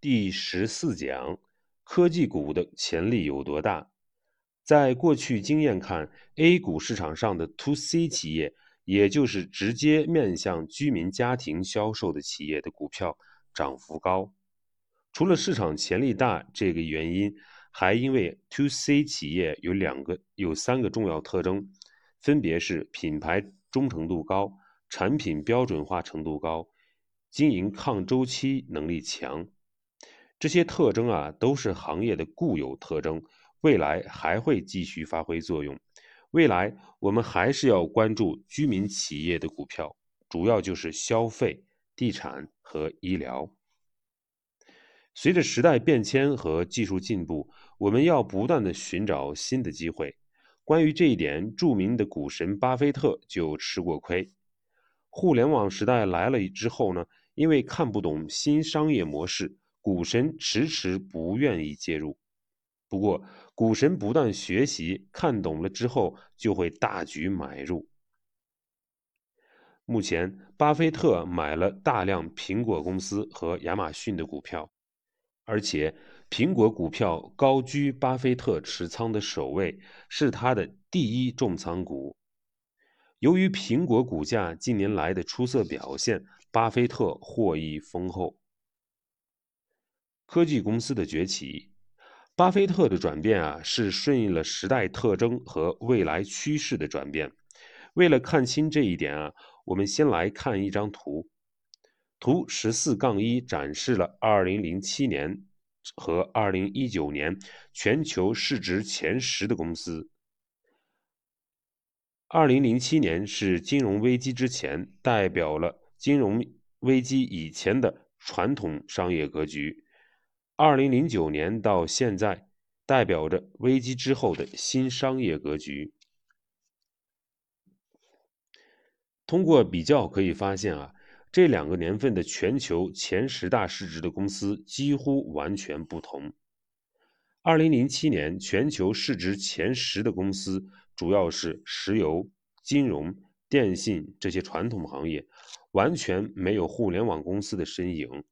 第十四讲：科技股的潜力有多大？在过去经验看，A 股市场上的 To C 企业，也就是直接面向居民家庭销售的企业的股票涨幅高。除了市场潜力大这个原因，还因为 To C 企业有两个、有三个重要特征，分别是品牌忠诚度高、产品标准化程度高、经营抗周期能力强。这些特征啊，都是行业的固有特征，未来还会继续发挥作用。未来我们还是要关注居民企业的股票，主要就是消费、地产和医疗。随着时代变迁和技术进步，我们要不断的寻找新的机会。关于这一点，著名的股神巴菲特就吃过亏。互联网时代来了之后呢，因为看不懂新商业模式。股神迟迟不愿意介入，不过股神不断学习，看懂了之后就会大举买入。目前，巴菲特买了大量苹果公司和亚马逊的股票，而且苹果股票高居巴菲特持仓的首位，是他的第一重仓股。由于苹果股价近年来的出色表现，巴菲特获益丰厚。科技公司的崛起，巴菲特的转变啊，是顺应了时代特征和未来趋势的转变。为了看清这一点啊，我们先来看一张图。图十四杠一展示了二零零七年和二零一九年全球市值前十的公司。二零零七年是金融危机之前，代表了金融危机以前的传统商业格局。二零零九年到现在，代表着危机之后的新商业格局。通过比较可以发现啊，这两个年份的全球前十大市值的公司几乎完全不同。二零零七年全球市值前十的公司主要是石油、金融、电信这些传统行业，完全没有互联网公司的身影。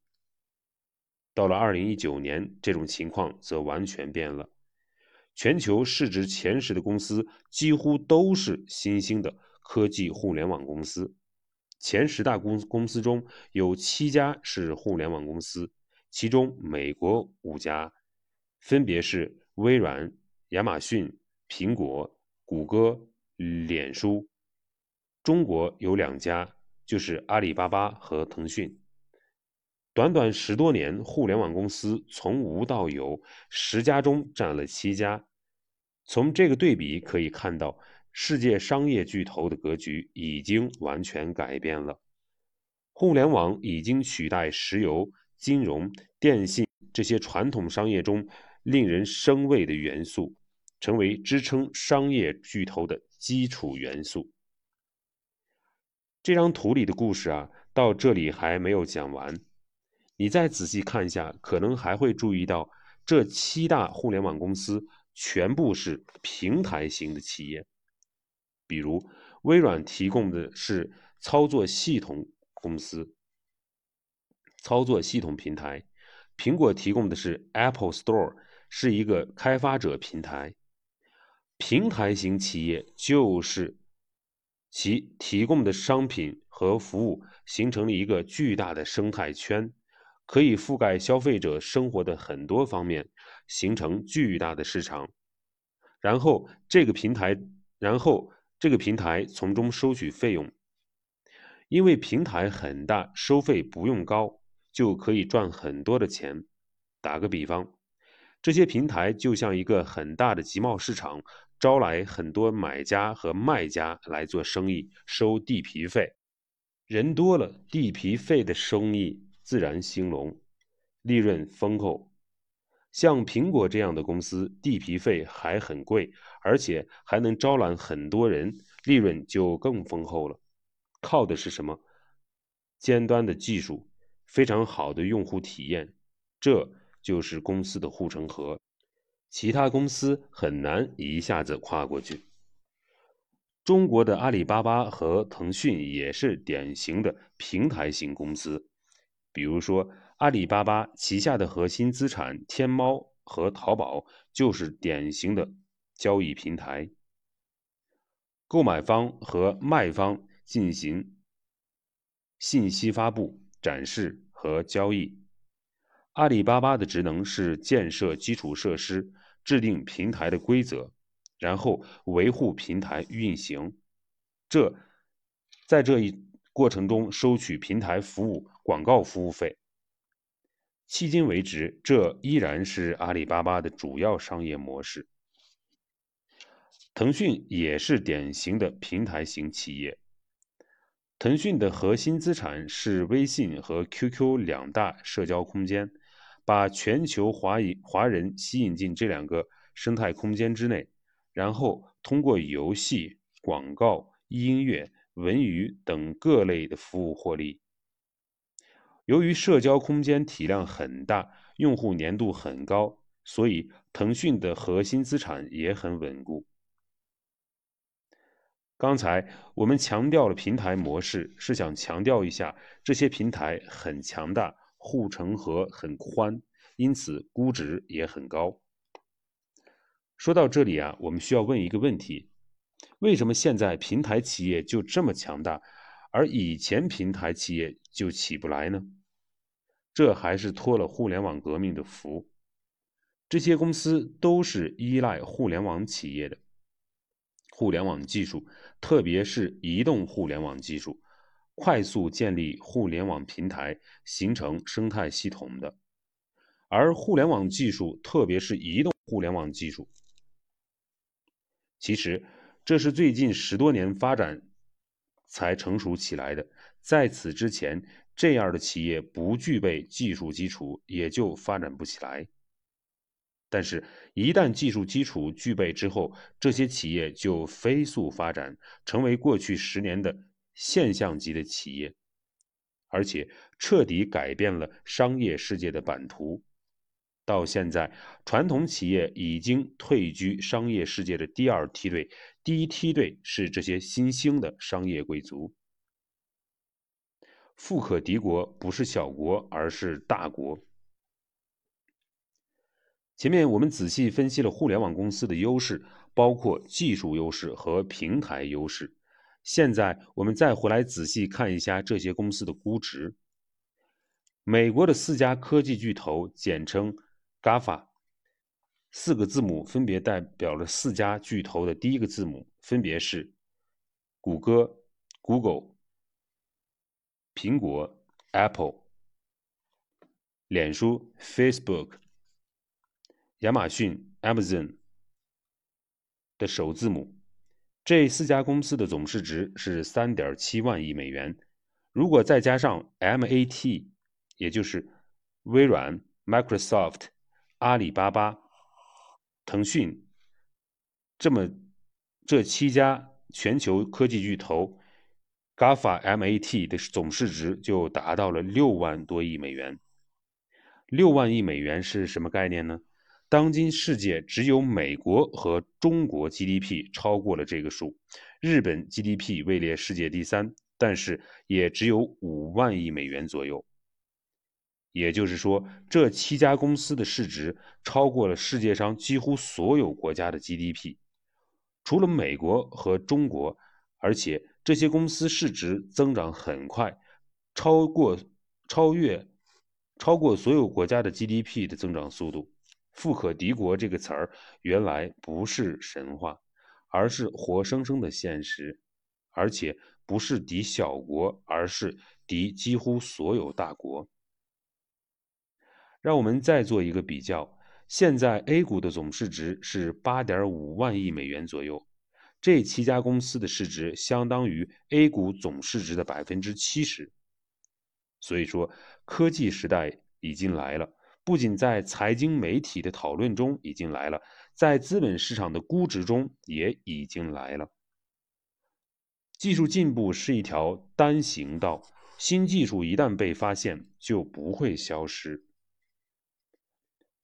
到了二零一九年，这种情况则完全变了。全球市值前十的公司几乎都是新兴的科技互联网公司。前十大公公司中有七家是互联网公司，其中美国五家，分别是微软、亚马逊、苹果、谷歌、脸书；中国有两家，就是阿里巴巴和腾讯。短短十多年，互联网公司从无到有，十家中占了七家。从这个对比可以看到，世界商业巨头的格局已经完全改变了。互联网已经取代石油、金融、电信这些传统商业中令人生畏的元素，成为支撑商业巨头的基础元素。这张图里的故事啊，到这里还没有讲完。你再仔细看一下，可能还会注意到，这七大互联网公司全部是平台型的企业。比如，微软提供的是操作系统公司，操作系统平台；苹果提供的是 Apple Store，是一个开发者平台。平台型企业就是其提供的商品和服务形成了一个巨大的生态圈。可以覆盖消费者生活的很多方面，形成巨大的市场。然后这个平台，然后这个平台从中收取费用。因为平台很大，收费不用高，就可以赚很多的钱。打个比方，这些平台就像一个很大的集贸市场，招来很多买家和卖家来做生意，收地皮费。人多了，地皮费的生意。自然兴隆，利润丰厚。像苹果这样的公司，地皮费还很贵，而且还能招揽很多人，利润就更丰厚了。靠的是什么？尖端的技术，非常好的用户体验，这就是公司的护城河。其他公司很难一下子跨过去。中国的阿里巴巴和腾讯也是典型的平台型公司。比如说，阿里巴巴旗下的核心资产天猫和淘宝就是典型的交易平台。购买方和卖方进行信息发布、展示和交易。阿里巴巴的职能是建设基础设施、制定平台的规则，然后维护平台运行。这在这一过程中收取平台服务广告服务费。迄今为止，这依然是阿里巴巴的主要商业模式。腾讯也是典型的平台型企业。腾讯的核心资产是微信和 QQ 两大社交空间。把全球华裔华人吸引进这两个生态空间之内，然后通过游戏、广告、音乐、文娱等各类的服务获利。由于社交空间体量很大，用户粘度很高，所以腾讯的核心资产也很稳固。刚才我们强调了平台模式，是想强调一下这些平台很强大。护城河很宽，因此估值也很高。说到这里啊，我们需要问一个问题：为什么现在平台企业就这么强大，而以前平台企业就起不来呢？这还是托了互联网革命的福。这些公司都是依赖互联网企业的，互联网技术，特别是移动互联网技术。快速建立互联网平台，形成生态系统的，而互联网技术，特别是移动互联网技术，其实这是最近十多年发展才成熟起来的。在此之前，这样的企业不具备技术基础，也就发展不起来。但是，一旦技术基础具备之后，这些企业就飞速发展，成为过去十年的。现象级的企业，而且彻底改变了商业世界的版图。到现在，传统企业已经退居商业世界的第二梯队，第一梯队是这些新兴的商业贵族。富可敌国不是小国，而是大国。前面我们仔细分析了互联网公司的优势，包括技术优势和平台优势。现在我们再回来仔细看一下这些公司的估值。美国的四家科技巨头，简称 GAFA，四个字母分别代表了四家巨头的第一个字母，分别是谷歌 （Google）、苹果 （Apple）、脸书 （Facebook）、亚马逊 （Amazon） 的首字母。这四家公司的总市值是三点七万亿美元，如果再加上 MAT，也就是微软、Microsoft、阿里巴巴、腾讯，这么这七家全球科技巨头，GAFA MAT 的总市值就达到了六万多亿美元。六万亿美元是什么概念呢？当今世界只有美国和中国 GDP 超过了这个数，日本 GDP 位列世界第三，但是也只有五万亿美元左右。也就是说，这七家公司的市值超过了世界上几乎所有国家的 GDP，除了美国和中国，而且这些公司市值增长很快，超过超越超过所有国家的 GDP 的增长速度。富可敌国这个词儿原来不是神话，而是活生生的现实，而且不是敌小国，而是敌几乎所有大国。让我们再做一个比较，现在 A 股的总市值是八点五万亿美元左右，这七家公司的市值相当于 A 股总市值的百分之七十。所以说，科技时代已经来了。不仅在财经媒体的讨论中已经来了，在资本市场的估值中也已经来了。技术进步是一条单行道，新技术一旦被发现就不会消失。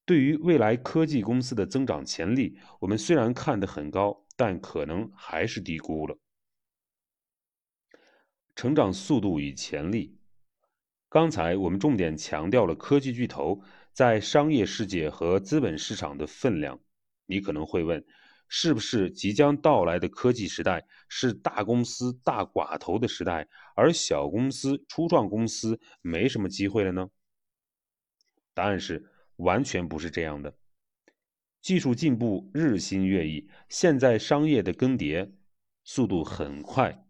对于未来科技公司的增长潜力，我们虽然看得很高，但可能还是低估了。成长速度与潜力。刚才我们重点强调了科技巨头在商业世界和资本市场的分量。你可能会问，是不是即将到来的科技时代是大公司大寡头的时代，而小公司、初创公司没什么机会了呢？答案是完全不是这样的。技术进步日新月异，现在商业的更迭速度很快。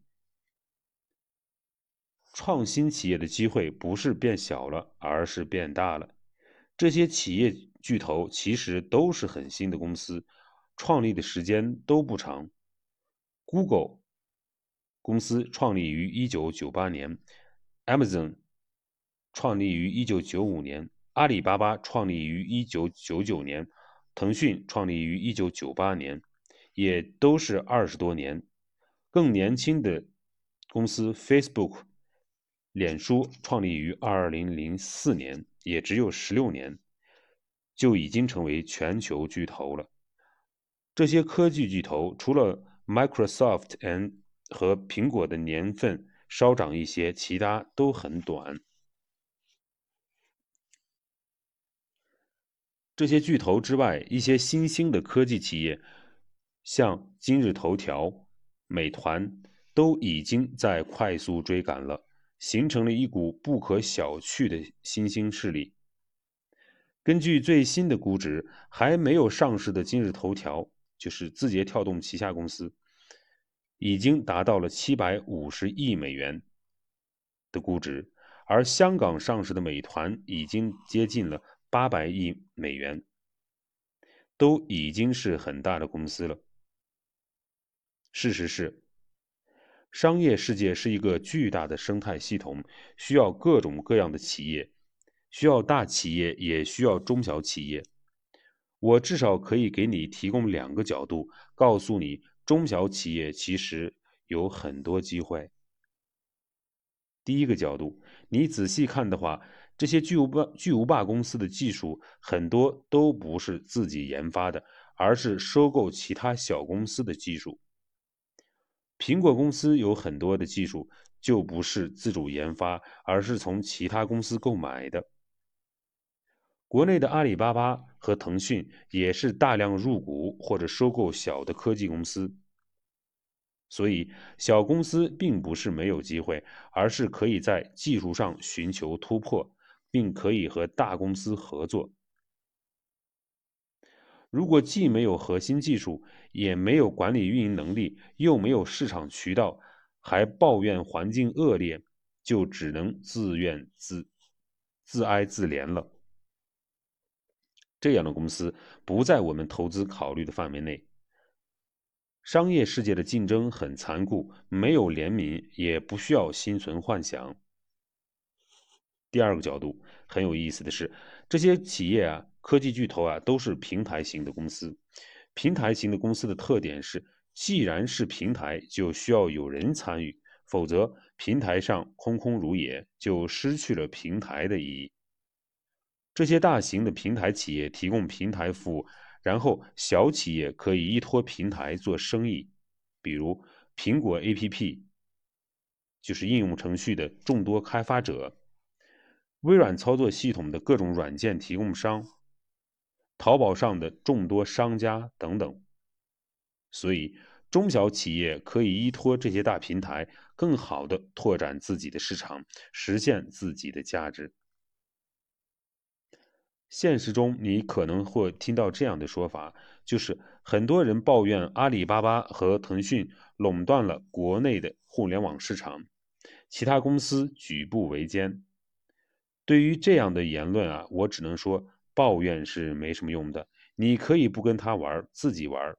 创新企业的机会不是变小了，而是变大了。这些企业巨头其实都是很新的公司，创立的时间都不长。Google 公司创立于1998年，Amazon 创立于1995年，阿里巴巴创立于1999年，腾讯创立于1998年，也都是二十多年。更年轻的公司 Facebook。脸书创立于二零零四年，也只有十六年，就已经成为全球巨头了。这些科技巨头除了 Microsoft and 和苹果的年份稍长一些，其他都很短。这些巨头之外，一些新兴的科技企业，像今日头条、美团，都已经在快速追赶了。形成了一股不可小觑的新兴势力。根据最新的估值，还没有上市的今日头条，就是字节跳动旗下公司，已经达到了七百五十亿美元的估值，而香港上市的美团已经接近了八百亿美元，都已经是很大的公司了。事实是。商业世界是一个巨大的生态系统，需要各种各样的企业，需要大企业，也需要中小企业。我至少可以给你提供两个角度，告诉你中小企业其实有很多机会。第一个角度，你仔细看的话，这些巨无霸巨无霸公司的技术很多都不是自己研发的，而是收购其他小公司的技术。苹果公司有很多的技术就不是自主研发，而是从其他公司购买的。国内的阿里巴巴和腾讯也是大量入股或者收购小的科技公司。所以，小公司并不是没有机会，而是可以在技术上寻求突破，并可以和大公司合作。如果既没有核心技术，也没有管理运营能力，又没有市场渠道，还抱怨环境恶劣，就只能自怨自自哀自怜了。这样的公司不在我们投资考虑的范围内。商业世界的竞争很残酷，没有怜悯，也不需要心存幻想。第二个角度很有意思的是，这些企业啊。科技巨头啊，都是平台型的公司。平台型的公司的特点是，既然是平台，就需要有人参与，否则平台上空空如也，就失去了平台的意义。这些大型的平台企业提供平台服务，然后小企业可以依托平台做生意，比如苹果 APP，就是应用程序的众多开发者，微软操作系统的各种软件提供商。淘宝上的众多商家等等，所以中小企业可以依托这些大平台，更好的拓展自己的市场，实现自己的价值。现实中，你可能会听到这样的说法，就是很多人抱怨阿里巴巴和腾讯垄断了国内的互联网市场，其他公司举步维艰。对于这样的言论啊，我只能说。抱怨是没什么用的，你可以不跟他玩，自己玩。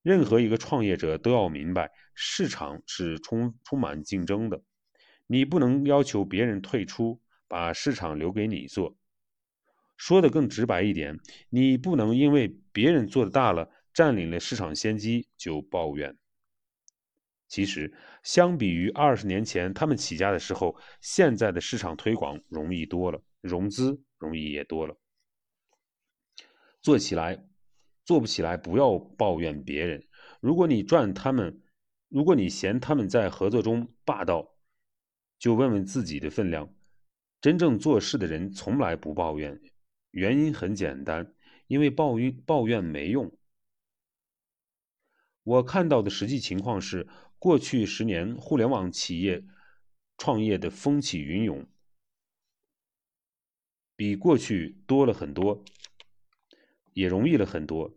任何一个创业者都要明白，市场是充充满竞争的，你不能要求别人退出，把市场留给你做。说的更直白一点，你不能因为别人做的大了，占领了市场先机就抱怨。其实，相比于二十年前他们起家的时候，现在的市场推广容易多了，融资容易也多了。做起来，做不起来，不要抱怨别人。如果你赚他们，如果你嫌他们在合作中霸道，就问问自己的分量。真正做事的人从来不抱怨，原因很简单，因为抱怨抱怨没用。我看到的实际情况是，过去十年互联网企业创业的风起云涌，比过去多了很多，也容易了很多。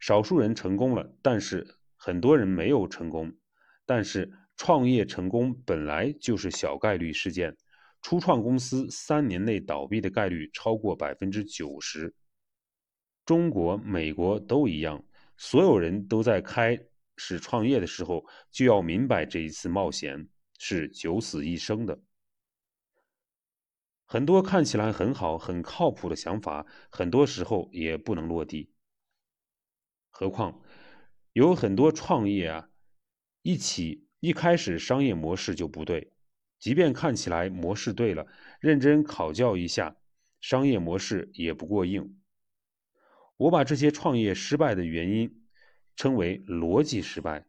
少数人成功了，但是很多人没有成功。但是创业成功本来就是小概率事件。初创公司三年内倒闭的概率超过百分之九十，中国、美国都一样，所有人都在开是创业的时候就要明白这一次冒险是九死一生的。很多看起来很好、很靠谱的想法，很多时候也不能落地。何况有很多创业啊，一起一开始商业模式就不对。即便看起来模式对了，认真考教一下，商业模式也不过硬。我把这些创业失败的原因称为逻辑失败。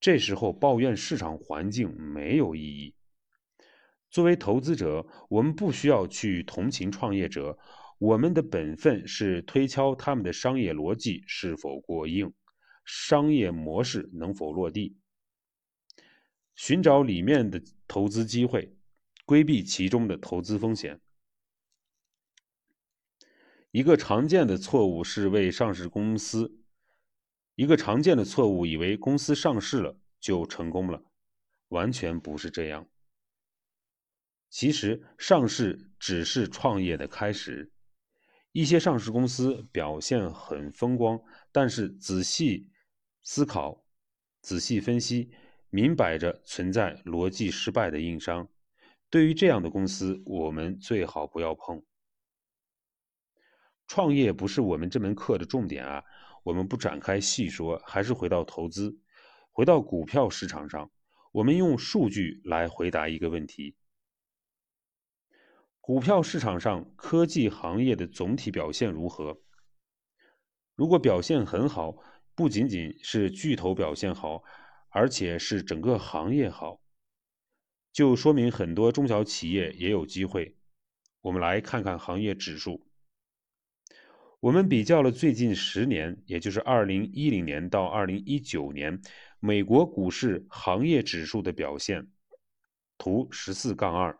这时候抱怨市场环境没有意义。作为投资者，我们不需要去同情创业者，我们的本分是推敲他们的商业逻辑是否过硬，商业模式能否落地。寻找里面的投资机会，规避其中的投资风险。一个常见的错误是为上市公司，一个常见的错误以为公司上市了就成功了，完全不是这样。其实上市只是创业的开始。一些上市公司表现很风光，但是仔细思考，仔细分析。明摆着存在逻辑失败的硬伤，对于这样的公司，我们最好不要碰。创业不是我们这门课的重点啊，我们不展开细说，还是回到投资，回到股票市场上，我们用数据来回答一个问题：股票市场上科技行业的总体表现如何？如果表现很好，不仅仅是巨头表现好。而且是整个行业好，就说明很多中小企业也有机会。我们来看看行业指数。我们比较了最近十年，也就是二零一零年到二零一九年美国股市行业指数的表现。图十四杠二，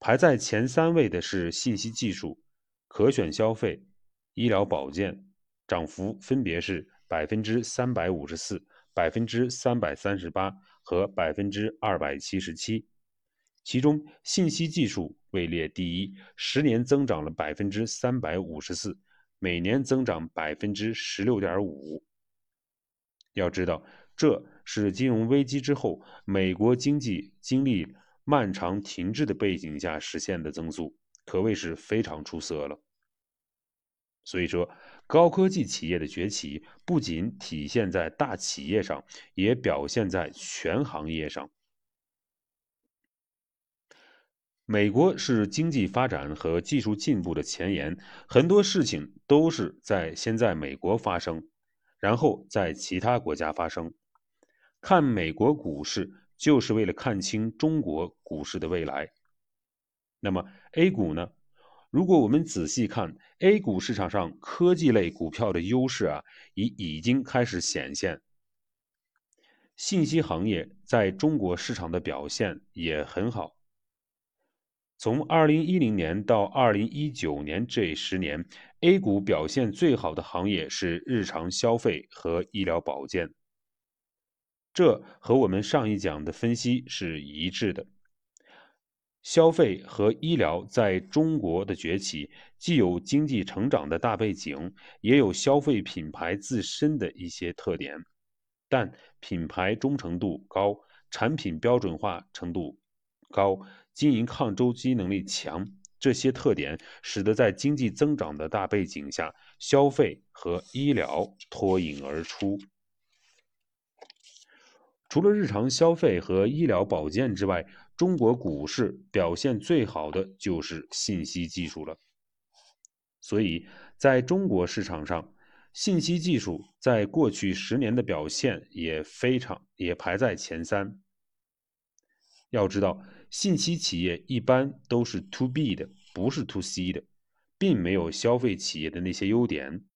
排在前三位的是信息技术、可选消费、医疗保健，涨幅分别是百分之三百五十四。百分之三百三十八和百分之二百七十七，其中信息技术位列第一，十年增长了百分之三百五十四，每年增长百分之十六点五。要知道，这是金融危机之后美国经济经历漫长停滞的背景下实现的增速，可谓是非常出色了。所以说。高科技企业的崛起不仅体现在大企业上，也表现在全行业上。美国是经济发展和技术进步的前沿，很多事情都是在先在美国发生，然后在其他国家发生。看美国股市，就是为了看清中国股市的未来。那么 A 股呢？如果我们仔细看 A 股市场上科技类股票的优势啊，已已经开始显现。信息行业在中国市场的表现也很好。从2010年到2019年这十年，A 股表现最好的行业是日常消费和医疗保健。这和我们上一讲的分析是一致的。消费和医疗在中国的崛起，既有经济成长的大背景，也有消费品牌自身的一些特点。但品牌忠诚度高，产品标准化程度高，经营抗周期能力强，这些特点使得在经济增长的大背景下，消费和医疗脱颖而出。除了日常消费和医疗保健之外，中国股市表现最好的就是信息技术了。所以，在中国市场上，信息技术在过去十年的表现也非常也排在前三。要知道，信息企业一般都是 to B 的，不是 to C 的，并没有消费企业的那些优点。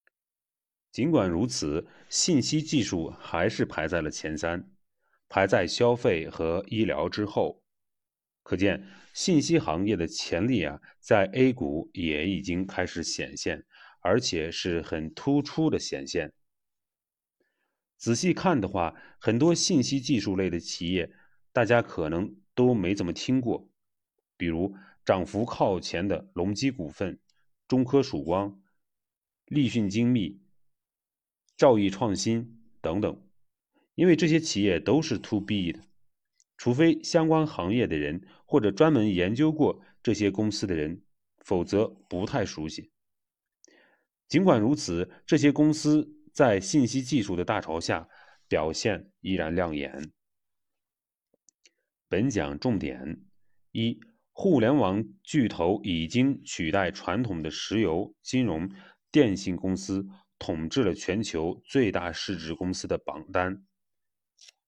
尽管如此，信息技术还是排在了前三，排在消费和医疗之后。可见，信息行业的潜力啊，在 A 股也已经开始显现，而且是很突出的显现。仔细看的话，很多信息技术类的企业，大家可能都没怎么听过，比如涨幅靠前的隆基股份、中科曙光、立讯精密、兆易创新等等，因为这些企业都是 to B 的。除非相关行业的人或者专门研究过这些公司的人，否则不太熟悉。尽管如此，这些公司在信息技术的大潮下表现依然亮眼。本讲重点：一、互联网巨头已经取代传统的石油、金融、电信公司，统治了全球最大市值公司的榜单。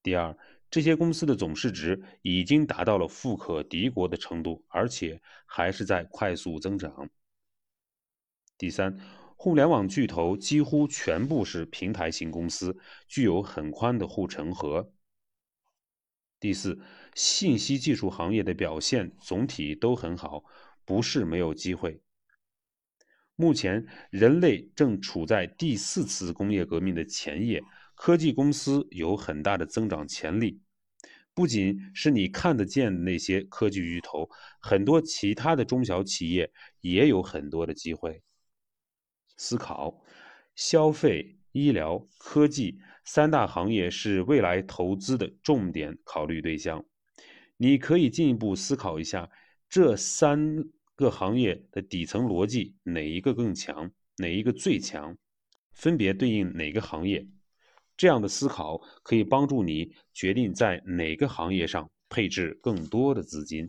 第二。这些公司的总市值已经达到了富可敌国的程度，而且还是在快速增长。第三，互联网巨头几乎全部是平台型公司，具有很宽的护城河。第四，信息技术行业的表现总体都很好，不是没有机会。目前，人类正处在第四次工业革命的前夜。科技公司有很大的增长潜力，不仅是你看得见的那些科技巨头，很多其他的中小企业也有很多的机会。思考：消费、医疗、科技三大行业是未来投资的重点考虑对象。你可以进一步思考一下，这三个行业的底层逻辑哪一个更强，哪一个最强，分别对应哪个行业？这样的思考可以帮助你决定在哪个行业上配置更多的资金。